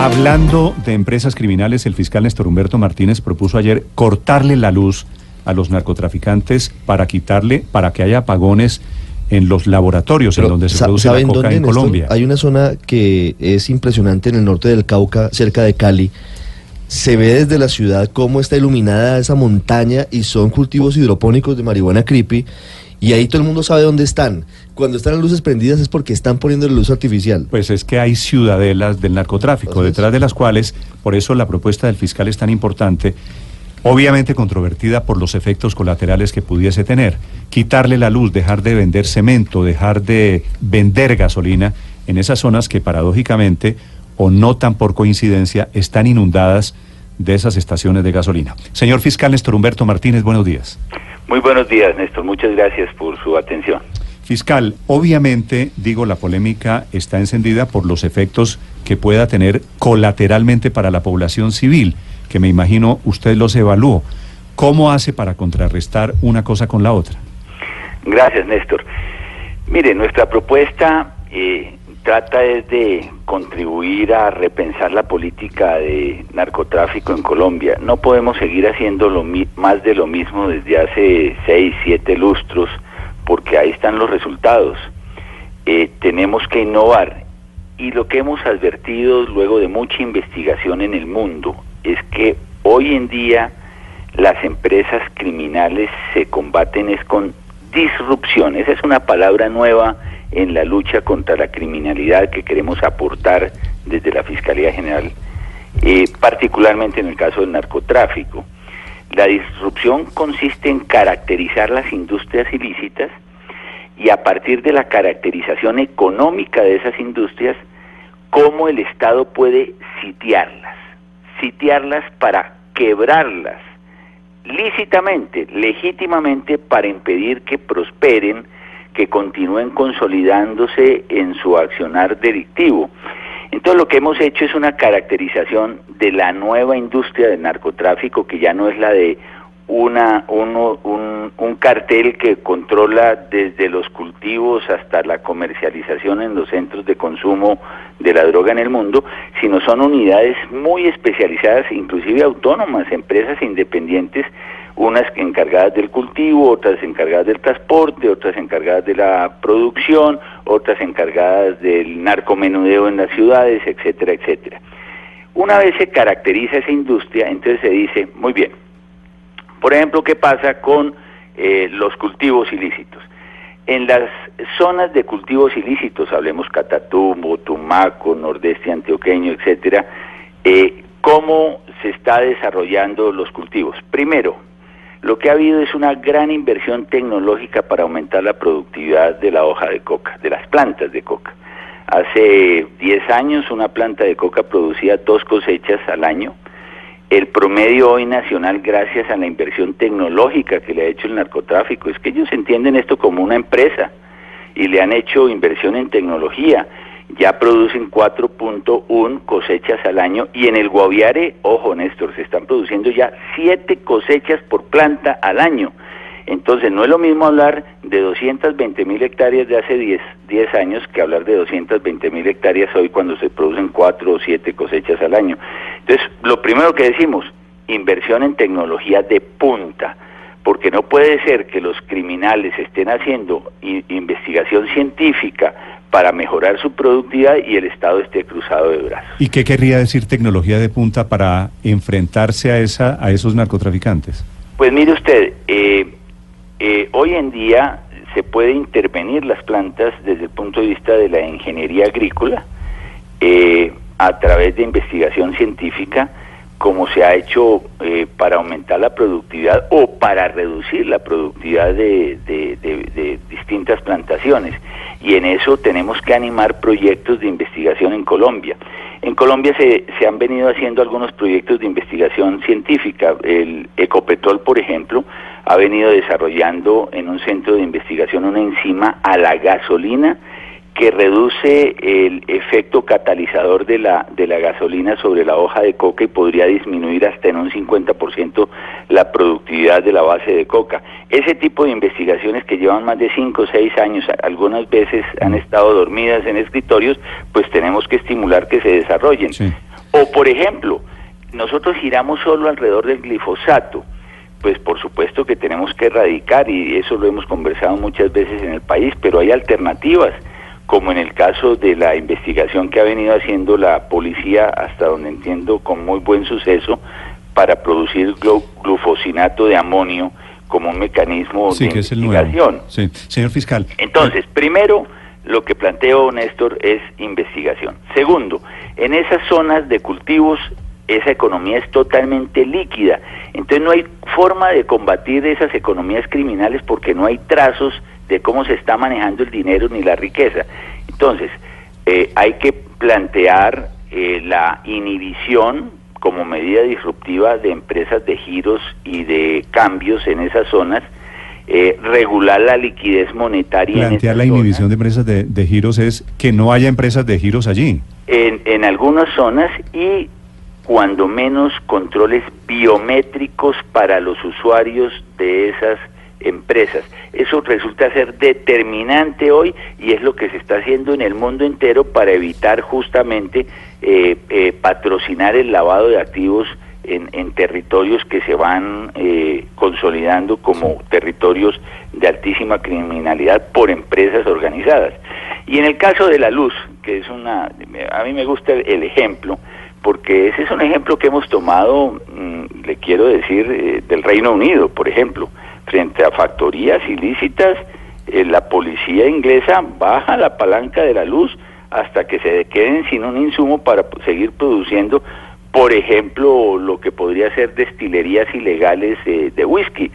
Hablando de empresas criminales, el fiscal Néstor Humberto Martínez propuso ayer cortarle la luz a los narcotraficantes para quitarle, para que haya apagones en los laboratorios en donde se produce la coca en Colombia. Hay una zona que es impresionante en el norte del Cauca, cerca de Cali. Se ve desde la ciudad cómo está iluminada esa montaña y son cultivos hidropónicos de marihuana creepy y ahí todo el mundo sabe dónde están. Cuando están las luces prendidas es porque están poniendo la luz artificial. Pues es que hay ciudadelas del narcotráfico, detrás de las cuales, por eso la propuesta del fiscal es tan importante, obviamente controvertida por los efectos colaterales que pudiese tener. Quitarle la luz, dejar de vender cemento, dejar de vender gasolina en esas zonas que paradójicamente, o no tan por coincidencia, están inundadas de esas estaciones de gasolina. Señor fiscal Néstor Humberto Martínez, buenos días. Muy buenos días, Néstor. Muchas gracias por su atención. Fiscal, obviamente, digo, la polémica está encendida por los efectos que pueda tener colateralmente para la población civil que me imagino usted los evaluó. ¿Cómo hace para contrarrestar una cosa con la otra? Gracias, Néstor. Mire, nuestra propuesta eh, trata de contribuir a repensar la política de narcotráfico en Colombia. No podemos seguir haciendo lo más de lo mismo desde hace seis, siete lustros, porque ahí están los resultados. Eh, tenemos que innovar. Y lo que hemos advertido luego de mucha investigación en el mundo es que hoy en día las empresas criminales se combaten es con disrupción. Esa es una palabra nueva en la lucha contra la criminalidad que queremos aportar desde la Fiscalía General, eh, particularmente en el caso del narcotráfico. La disrupción consiste en caracterizar las industrias ilícitas y a partir de la caracterización económica de esas industrias, cómo el Estado puede sitiarlas sitiarlas para quebrarlas lícitamente, legítimamente, para impedir que prosperen, que continúen consolidándose en su accionar delictivo. Entonces lo que hemos hecho es una caracterización de la nueva industria del narcotráfico, que ya no es la de una, un, un, cartel que controla desde los cultivos hasta la comercialización en los centros de consumo de la droga en el mundo, sino son unidades muy especializadas, inclusive autónomas, empresas independientes, unas encargadas del cultivo, otras encargadas del transporte, otras encargadas de la producción, otras encargadas del narcomenudeo en las ciudades, etcétera, etcétera. Una vez se caracteriza esa industria, entonces se dice, muy bien, por ejemplo, ¿qué pasa con eh, los cultivos ilícitos? En las zonas de cultivos ilícitos, hablemos Catatumbo, Tumaco, Nordeste Antioqueño, etcétera, eh, ¿cómo se está desarrollando los cultivos? Primero, lo que ha habido es una gran inversión tecnológica para aumentar la productividad de la hoja de coca, de las plantas de coca. Hace 10 años una planta de coca producía dos cosechas al año, el promedio hoy nacional, gracias a la inversión tecnológica que le ha hecho el narcotráfico, es que ellos entienden esto como una empresa y le han hecho inversión en tecnología. Ya producen 4.1 cosechas al año y en el Guaviare, ojo Néstor, se están produciendo ya 7 cosechas por planta al año. Entonces, no es lo mismo hablar de 220 mil hectáreas de hace 10, 10 años que hablar de 220 mil hectáreas hoy cuando se producen 4 o 7 cosechas al año. Entonces, lo primero que decimos, inversión en tecnología de punta, porque no puede ser que los criminales estén haciendo investigación científica para mejorar su productividad y el Estado esté cruzado de brazos. ¿Y qué querría decir tecnología de punta para enfrentarse a, esa, a esos narcotraficantes? Pues mire usted, eh, eh, hoy en día se puede intervenir las plantas desde el punto de vista de la ingeniería agrícola eh, a través de investigación científica, como se ha hecho eh, para aumentar la productividad o para reducir la productividad de, de, distintas plantaciones. Y en eso tenemos que animar proyectos de investigación en Colombia. En Colombia se, se han venido haciendo algunos proyectos de investigación científica. El Ecopetrol, por ejemplo, ha venido desarrollando en un centro de investigación una enzima a la gasolina que reduce el efecto catalizador de la, de la gasolina sobre la hoja de coca y podría disminuir hasta en un 50% la productividad de la base de coca. Ese tipo de investigaciones que llevan más de 5 o 6 años, algunas veces han estado dormidas en escritorios, pues tenemos que estimular que se desarrollen. O, por ejemplo, nosotros giramos solo alrededor del glifosato. Pues por supuesto que tenemos que erradicar y eso lo hemos conversado muchas veces en el país, pero hay alternativas, como en el caso de la investigación que ha venido haciendo la policía, hasta donde entiendo con muy buen suceso, para producir glufosinato de amonio como un mecanismo de que investigación. Sí. Señor fiscal. Entonces, primero, lo que planteo, Néstor, es investigación. Segundo, en esas zonas de cultivos esa economía es totalmente líquida. Entonces no hay forma de combatir esas economías criminales porque no hay trazos de cómo se está manejando el dinero ni la riqueza. Entonces, eh, hay que plantear eh, la inhibición como medida disruptiva de empresas de giros y de cambios en esas zonas, eh, regular la liquidez monetaria. Plantear la inhibición de empresas de, de, giros es que no haya empresas de giros allí. En, en algunas zonas y cuando menos controles biométricos para los usuarios de esas empresas. Eso resulta ser determinante hoy y es lo que se está haciendo en el mundo entero para evitar justamente eh, eh, patrocinar el lavado de activos en, en territorios que se van eh, consolidando como territorios de altísima criminalidad por empresas organizadas. Y en el caso de la luz, que es una, a mí me gusta el ejemplo, porque ese es un ejemplo que hemos tomado, mm, le quiero decir, del Reino Unido, por ejemplo frente a factorías ilícitas, eh, la policía inglesa baja la palanca de la luz hasta que se queden sin un insumo para seguir produciendo, por ejemplo, lo que podría ser destilerías ilegales eh, de whisky.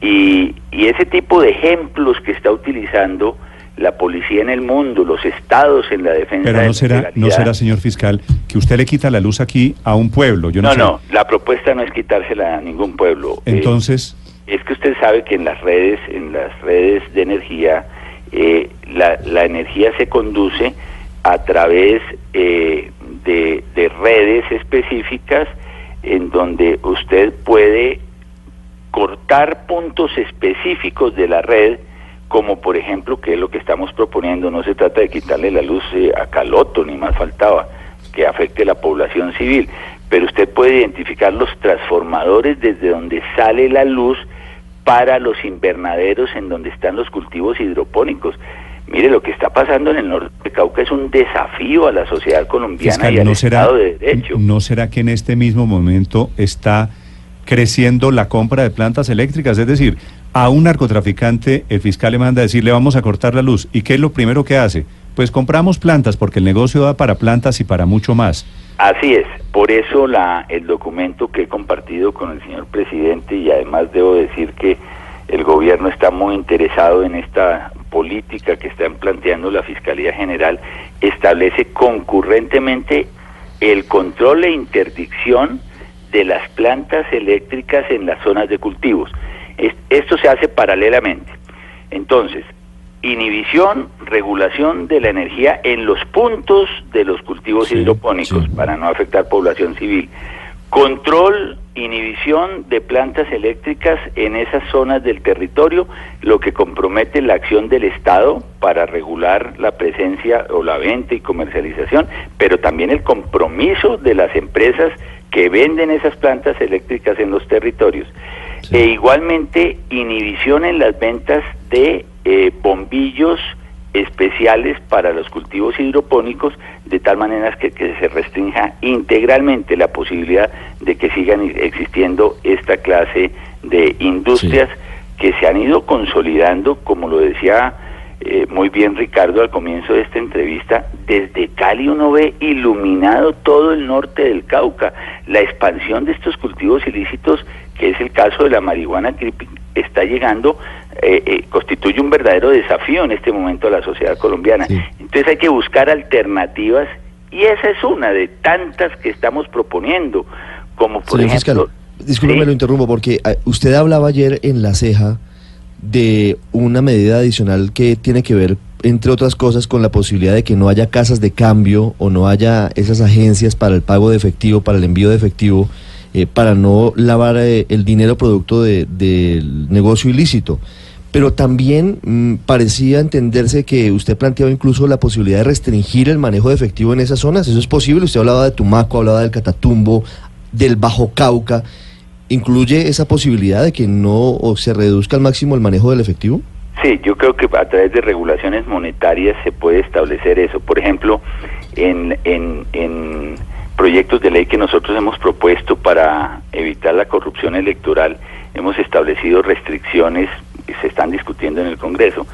Y, y, ese tipo de ejemplos que está utilizando la policía en el mundo, los estados en la defensa Pero no será, no será, señor fiscal, que usted le quita la luz aquí a un pueblo. Yo no, no, no, la propuesta no es quitársela a ningún pueblo. Eh, Entonces es que usted sabe que en las redes, en las redes de energía, eh, la, energía se conduce a través eh, de, de, redes específicas en donde usted puede cortar puntos específicos de la red, como por ejemplo, que es lo que estamos proponiendo, no se trata de quitarle la luz eh, a Caloto, ni más faltaba, que afecte la población civil, pero usted puede identificar los transformadores desde donde sale la luz, para los invernaderos en donde están los cultivos hidropónicos. Mire, lo que está pasando en el norte de Cauca es un desafío a la sociedad colombiana y al Estado de Derecho. ¿No será que en este mismo momento está creciendo la compra de plantas eléctricas? Es decir, a un narcotraficante el fiscal le manda a decir, le vamos a cortar la luz. ¿Y qué es lo primero que hace? Pues compramos plantas porque el negocio da para plantas y para mucho más. Así es, por eso la, el documento que he compartido con el señor presidente y además debo decir que el gobierno está muy interesado en esta política que está planteando la Fiscalía General, establece concurrentemente el control e interdicción de las plantas eléctricas en las zonas de cultivos. Esto se hace paralelamente. Entonces, inhibición, regulación de la energía en los puntos de los cultivos hidropónicos para no afectar población civil. Control, inhibición de plantas eléctricas en esas zonas del territorio, lo que compromete la acción del Estado para regular la presencia o la venta y comercialización, pero también el compromiso de las empresas que venden esas plantas eléctricas en los territorios. E igualmente inhibición en las ventas de eh, bombillos especiales para los cultivos hidropónicos de tal manera que, se restrinja integralmente la posibilidad de que sigan existiendo esta clase de industrias que se han ido consolidando, como lo decía eh, muy bien Ricardo al comienzo de esta entrevista, desde Cali uno ve iluminado todo el norte del Cauca, la expansión de estos cultivos ilícitos, que es el caso de la marihuana está llegando, eh, eh, constituye un verdadero desafío en este momento a la sociedad colombiana. Entonces hay que buscar alternativas y esa es una de tantas que estamos proponiendo, como por ejemplo... discúlpeme, lo interrumpo, porque ah, usted hablaba ayer en La Ceja de una medida adicional que tiene que ver, entre otras cosas, con la posibilidad de que no haya casas de cambio o no haya esas agencias para el pago de efectivo, para el envío de efectivo, eh, para no lavar eh, el dinero producto del negocio ilícito. Pero también mm, parecía entenderse que usted planteaba incluso la posibilidad de restringir el manejo de efectivo en esas zonas. ¿Eso es posible? Usted hablaba de Tumaco, hablaba del Catatumbo, del Bajo Cauca. ¿Incluye esa posibilidad de que no o se reduzca al máximo el manejo del efectivo? Sí, yo creo que a través de regulaciones monetarias se puede establecer eso. Por ejemplo, en, en, en proyectos de ley que nosotros hemos propuesto para evitar la corrupción electoral, hemos establecido restricciones que se están discutiendo en el Congreso,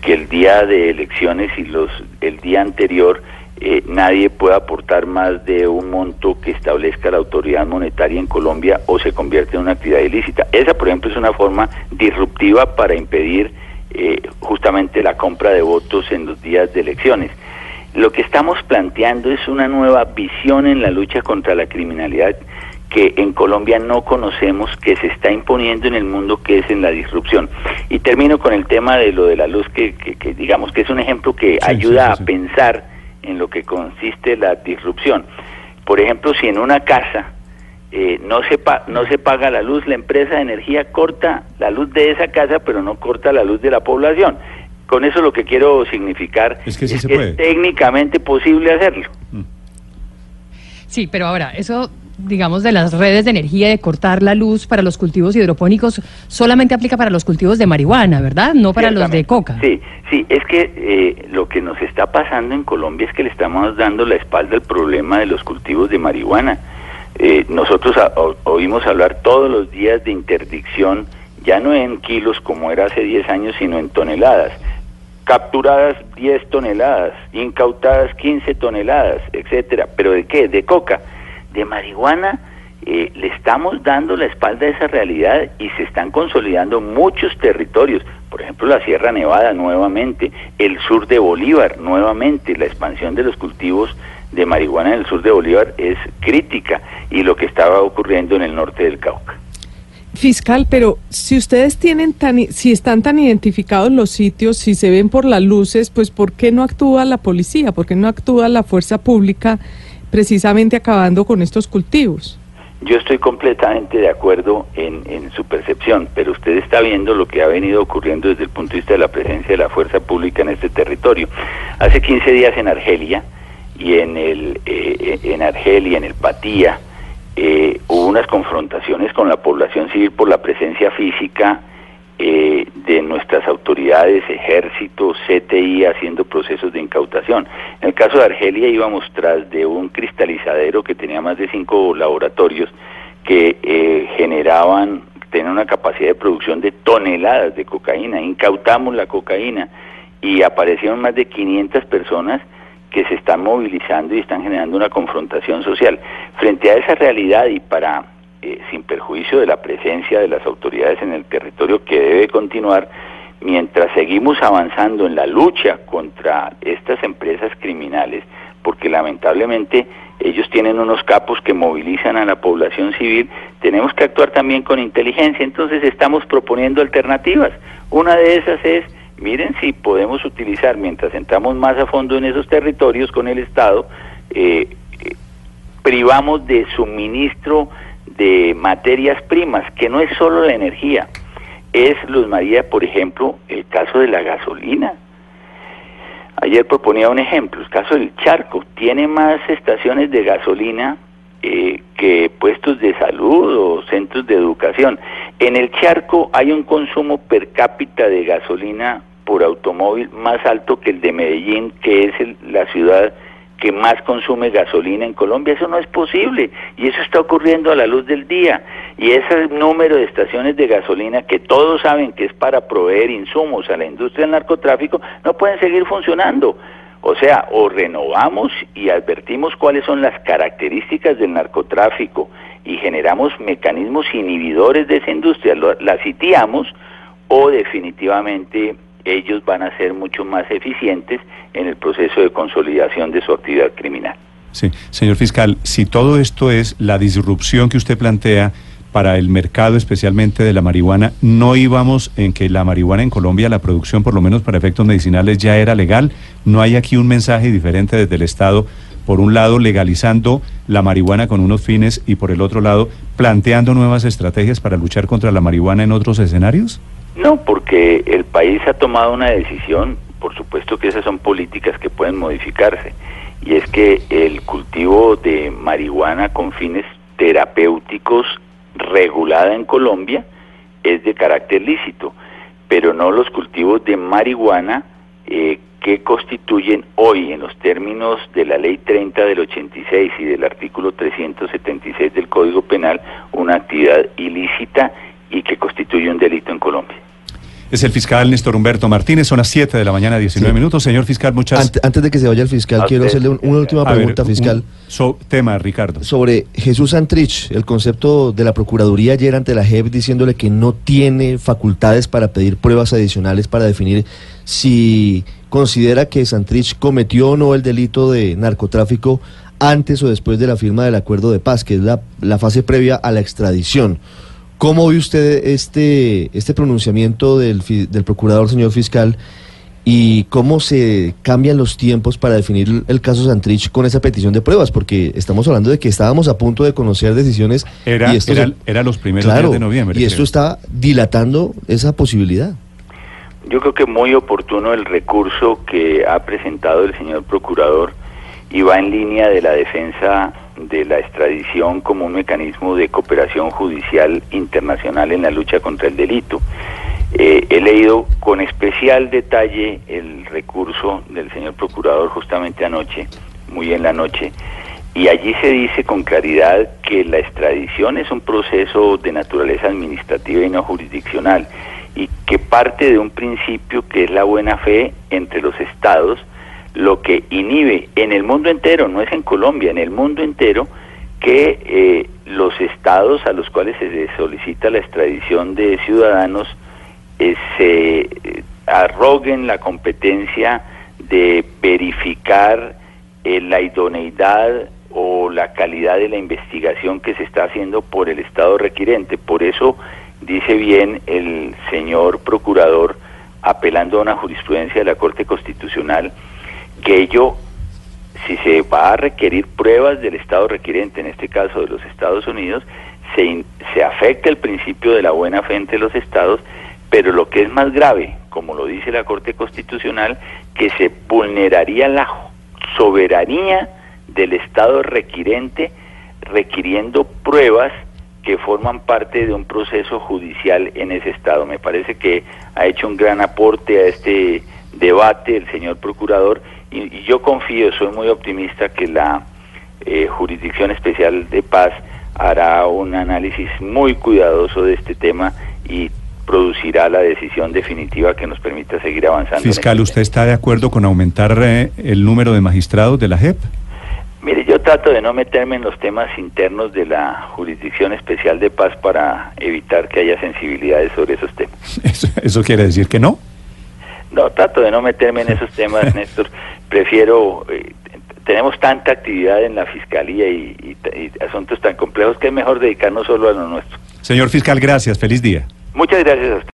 que el día de elecciones y los el día anterior eh, nadie puede aportar más de un monto que establezca la autoridad monetaria en Colombia o se convierte en una actividad ilícita. Esa, por ejemplo, es una forma disruptiva para impedir eh, justamente la compra de votos en los días de elecciones. Lo que estamos planteando es una nueva visión en la lucha contra la criminalidad que en Colombia no conocemos, que se está imponiendo en el mundo, que es en la disrupción. Y termino con el tema de lo de la luz, que, que, digamos que es un ejemplo que ayuda a pensar en lo que consiste la disrupción. Por ejemplo, si en una casa eh, no, se no se paga la luz, la empresa de energía corta la luz de esa casa, pero no corta la luz de la población. Con eso lo que quiero significar es que, es técnicamente posible hacerlo. Mm. Sí, pero ahora, eso digamos, de las redes de energía, de cortar la luz para los cultivos hidropónicos, solamente aplica para los cultivos de marihuana, ¿verdad? No para los de coca. Sí, sí, es que eh, lo que nos está pasando en Colombia es que le estamos dando la espalda al problema de los cultivos de marihuana. Eh, nosotros oímos hablar todos los días de interdicción, ya no en kilos como era hace 10 años, sino en toneladas. Capturadas 10 toneladas, incautadas 15 toneladas, etcétera. ¿Pero de qué? De coca de marihuana, eh, le estamos dando la espalda a esa realidad y se están consolidando muchos territorios, por ejemplo la Sierra Nevada nuevamente, el sur de Bolívar nuevamente, la expansión de los cultivos de marihuana en el sur de Bolívar es crítica y lo que estaba ocurriendo en el norte del Cauca. Fiscal, pero si ustedes tienen tan, si están tan identificados los sitios, si se ven por las luces, pues ¿por qué no actúa la policía? ¿Por qué no actúa la fuerza pública precisamente acabando con estos cultivos. Yo estoy completamente de acuerdo en, su percepción, pero usted está viendo lo que ha venido ocurriendo desde el punto de vista de la presencia de la fuerza pública en este territorio. Hace 15 días en Argelia y en el eh, en Argelia, en el Patía, eh, hubo unas confrontaciones con la población civil por la presencia física eh, de nuestras autoridades, ejército, CTI, haciendo procesos de incautación. En el caso de Argelia íbamos tras de un cristalizadero que tenía más de cinco laboratorios que eh, generaban, tenían una capacidad de producción de toneladas de cocaína. Incautamos la cocaína y aparecieron más de 500 personas que se están movilizando y están generando una confrontación social. Frente a esa realidad y para eh, sin perjuicio de la presencia de las autoridades en el territorio que debe continuar mientras seguimos avanzando en la lucha contra estas empresas criminales, porque lamentablemente ellos tienen unos capos que movilizan a la población civil, tenemos que actuar también con inteligencia, entonces estamos proponiendo alternativas. Una de esas es, miren si podemos utilizar, mientras entramos más a fondo en esos territorios con el Estado, eh, privamos de suministro de materias primas, que no es solo la energía, es, Luz María, por ejemplo, el caso de la gasolina. Ayer proponía un ejemplo, el caso del charco, tiene más estaciones de gasolina eh, que puestos de salud o centros de educación. En el charco hay un consumo per cápita de gasolina por automóvil más alto que el de Medellín, que es la ciudad que más consume gasolina en Colombia. Eso no es posible y eso está ocurriendo a la luz del día. Y ese número de estaciones de gasolina que todos saben que es para proveer insumos a la industria del narcotráfico no pueden seguir funcionando. O sea, o renovamos y advertimos cuáles son las características del narcotráfico y generamos mecanismos inhibidores de esa industria, la sitiamos o definitivamente ellos van a ser mucho más eficientes en el proceso de consolidación de su actividad criminal. Sí, señor fiscal, si todo esto es la disrupción que usted plantea para el mercado especialmente de la marihuana, ¿no íbamos en que la marihuana en Colombia, la producción por lo menos para efectos medicinales ya era legal? ¿No hay aquí un mensaje diferente desde el Estado, por un lado legalizando la marihuana con unos fines y por el otro lado planteando nuevas estrategias para luchar contra la marihuana en otros escenarios? No, porque el país ha tomado una decisión, por supuesto que esas son políticas que pueden modificarse, y es que el cultivo de marihuana con fines terapéuticos regulada en Colombia es de carácter lícito, pero no los cultivos de marihuana eh, que constituyen hoy, en los términos de la Ley 30 del 86 y del artículo 376 del Código Penal, una actividad ilícita y que constituye un delito en Colombia. Es el fiscal Néstor Humberto Martínez, son las 7 de la mañana, 19 minutos. Señor fiscal, muchas Antes, de que se vaya el fiscal, quiero hacerle una última pregunta, fiscal. tema, Ricardo. Sobre Jesús Antrich, el concepto de la Procuraduría ayer ante la JEP diciéndole que no tiene facultades para pedir pruebas adicionales para definir si considera que Santrich cometió o no el delito de narcotráfico antes o después de la firma del acuerdo de paz, que es la, la fase previa a la extradición. ¿Cómo ve usted este, este pronunciamiento del, del procurador, señor fiscal, y cómo se cambian los tiempos para definir el caso Santrich con esa petición de pruebas? Porque estamos hablando de que estábamos a punto de conocer decisiones. Era, y esto era, los primeros días de noviembre. Y esto está dilatando esa posibilidad. Yo creo que muy oportuno el recurso que ha presentado el señor procurador y va en línea de la defensa de la extradición como un mecanismo de cooperación judicial internacional en la lucha contra el delito. Eh, he leído con especial detalle el recurso del señor procurador justamente anoche, muy en la noche, y allí se dice con claridad que la extradición es un proceso de naturaleza administrativa y no jurisdiccional, y que parte de un principio que es la buena fe entre los estados, lo que inhibe en el mundo entero, no es en Colombia, en el mundo entero, que eh, los estados a los cuales se solicita la extradición de ciudadanos eh, se eh, arroguen la competencia de verificar la idoneidad o la calidad de la investigación que se está haciendo por el estado requirente. Por eso dice bien el señor procurador, apelando a una jurisprudencia de la Corte Constitucional, que ello, si se va a requerir pruebas del Estado requirente, en este caso de los Estados Unidos, se, se afecta el principio de la buena fe entre los Estados, pero lo que es más grave, como lo dice la Corte Constitucional, que se vulneraría la soberanía del Estado requirente requiriendo pruebas que forman parte de un proceso judicial en ese Estado. Me parece que ha hecho un gran aporte a este debate el señor procurador y, yo confío, soy muy optimista que la eh, Jurisdicción Especial de Paz hará un análisis muy cuidadoso de este tema y producirá la decisión definitiva que nos permita seguir avanzando. Fiscal, este ¿usted está de acuerdo con aumentar eh, el número de magistrados de la JEP? Mire, yo trato de no meterme en los temas internos de la Jurisdicción Especial de Paz para evitar que haya sensibilidades sobre esos temas. ¿Eso, quiere decir que no? No, trato de no meterme en esos temas, Néstor. Prefiero, eh, tenemos tanta actividad en la Fiscalía y, asuntos tan complejos que es mejor dedicarnos solo a lo nuestro. Señor fiscal, gracias. Feliz día. Muchas gracias a usted.